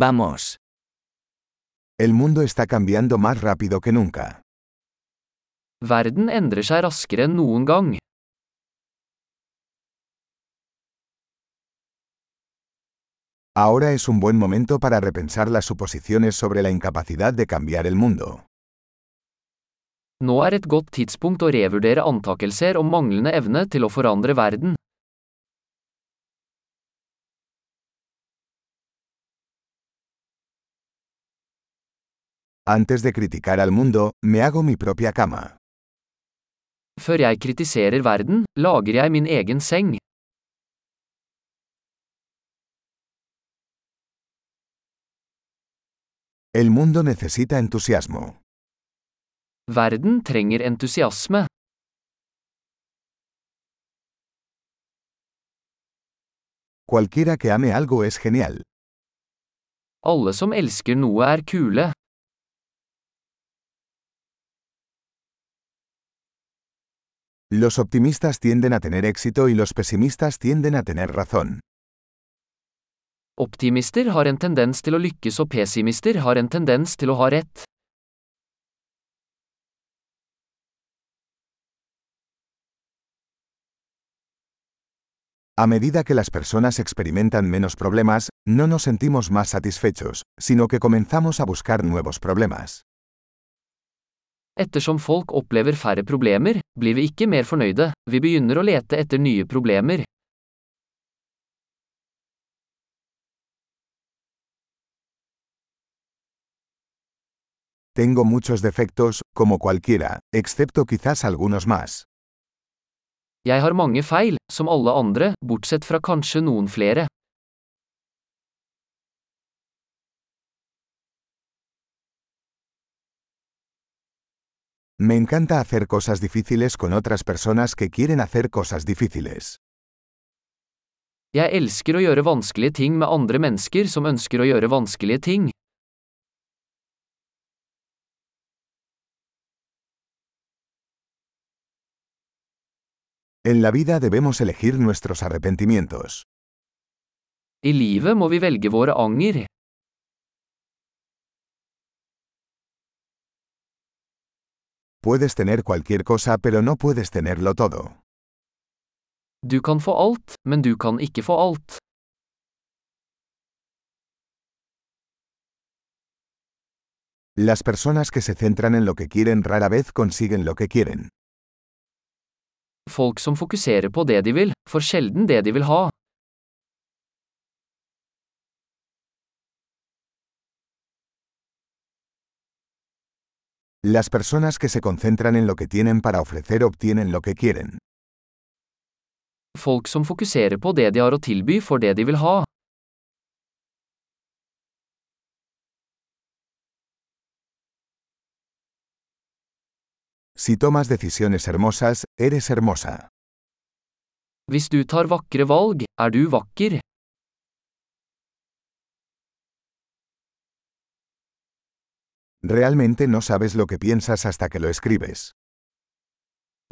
Vamos. El mundo está cambiando más rápido que nunca. Verden endrer seg raskere enn noen gang. Ahora es un buen momento para repensar las suposiciones sobre la incapacidad de cambiar el mundo. Nå er et godt tidspunkt å revurdere antakelser om manglende evne til å forandre verden. Antes de criticar al mundo, me hago mi propia cama. Før jeg kritiserer verden, lager jeg min egen seng. El mundo necesita entusiasmo. Verden trenger entusiasme. Cualquiera que ame algo es genial. Alle som elsker noe er kule. Los optimistas tienden a tener éxito y los pesimistas tienden a tener razón. Optimister har en tendens til å lykkes og pessimister har en tendens til å ha rett. A medida que las personas experimentan menos problemas, no nos sentimos más satisfechos, sino que comenzamos a buscar nuevos problemas. Ettersom folk opplever færre problemer, blir vi ikke mer fornøyde, vi begynner å lete etter nye problemer. Tengo muchos defectos, como cualquiera, excepto quizás algunos más. Jeg har mange feil, som alle andre, bortsett fra kanskje noen flere. Me encanta hacer cosas difíciles con otras personas que quieren hacer cosas difíciles. Jeg elsker å gjøre vanskelige ting med andre mennesker som ønsker å gjøre vanskelige ting. En la vida debemos elegir nuestros arrepentimientos. I livet må vi velge våre anger. Puedes tener cualquier cosa pero no puedes tenerlo todo. Du kan få alt, men du kan ikke få alt. Las personas que se centran en lo que quieren rara vez consiguen lo que quieren. Folk som fokuserer på det de vil, får sjelden det de vil ha. Las personas que se concentran en lo que tienen para ofrecer obtienen lo que quieren. Folk som fokuserer på det de har å tilby, får det de vil ha. Si tomas decisiones hermosas, eres hermosa. Hvis du tar vakre valg, er du vakker. Realmente no sabes lo que piensas hasta que lo escribes.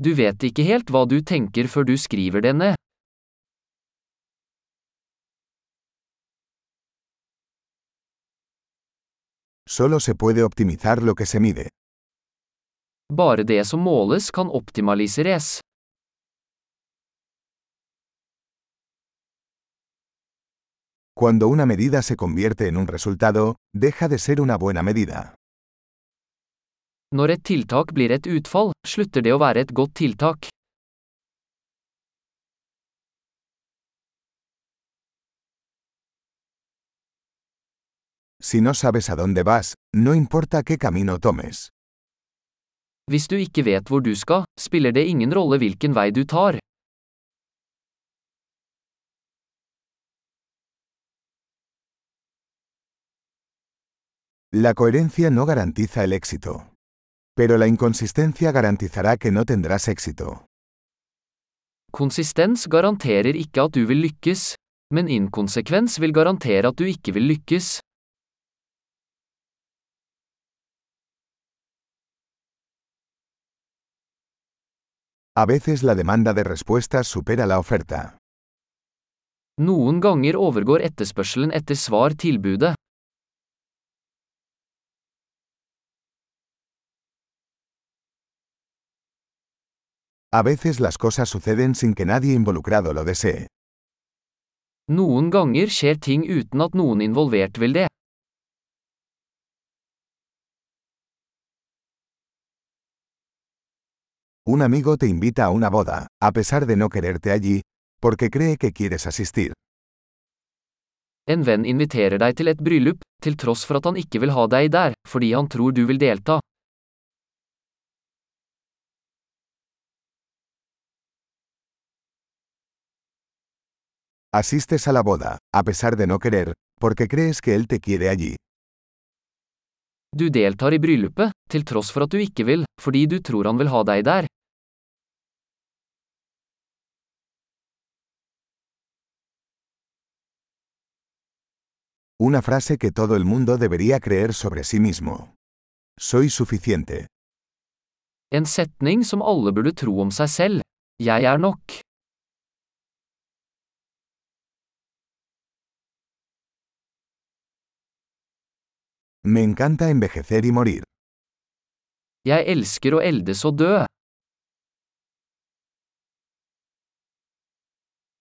Du vet ikke helt hva du tenker før du skriver det ned. Solo se puede optimizar lo que se mide. Bare det som måles kan optimaliseres. Cuando una medida se convierte en un resultado, deja de ser una buena medida. Når et tiltak blir et utfall, slutter det å være et godt tiltak. Si no sabes a dónde vas, no importa qué camino tomes. Hvis du ikke vet hvor du skal, spiller det ingen rolle hvilken vei du tar. La coherencia no garantiza el éxito. Pero la inconsistencia garantizará que no tendrás éxito. Konsistens garanterer ikke at du vil lykkes, men inkonsekvens vil garantere at du ikke vil lykkes. A veces la demanda de respuestas supera la oferta. Noen ganger overgår etterspørselen etter svar tilbudet. A veces las cosas suceden sin que nadie involucrado lo desee. Noen ganger skjer ting uten at noen involvert vil det. Un amigo te invita a una boda, a pesar de no quererte allí, porque cree que quieres asistir. En venn inviterer deg til et bryllup, til tross for at han ikke vil ha deg der, fordi han tror du vil delta. Asistes a la boda, a pesar de no querer, porque crees que él te quiere allí. Du deltar i bryllupet, til tross for at du ikke vil, fordi du tror han vil ha deg der. Una frase que todo el mundo debería creer sobre sí mismo. Soy suficiente. En setning som alle burde tro om seg selv. Jeg er nok. Me encanta envejecer y morir. Jeg elsker å eldes og dø.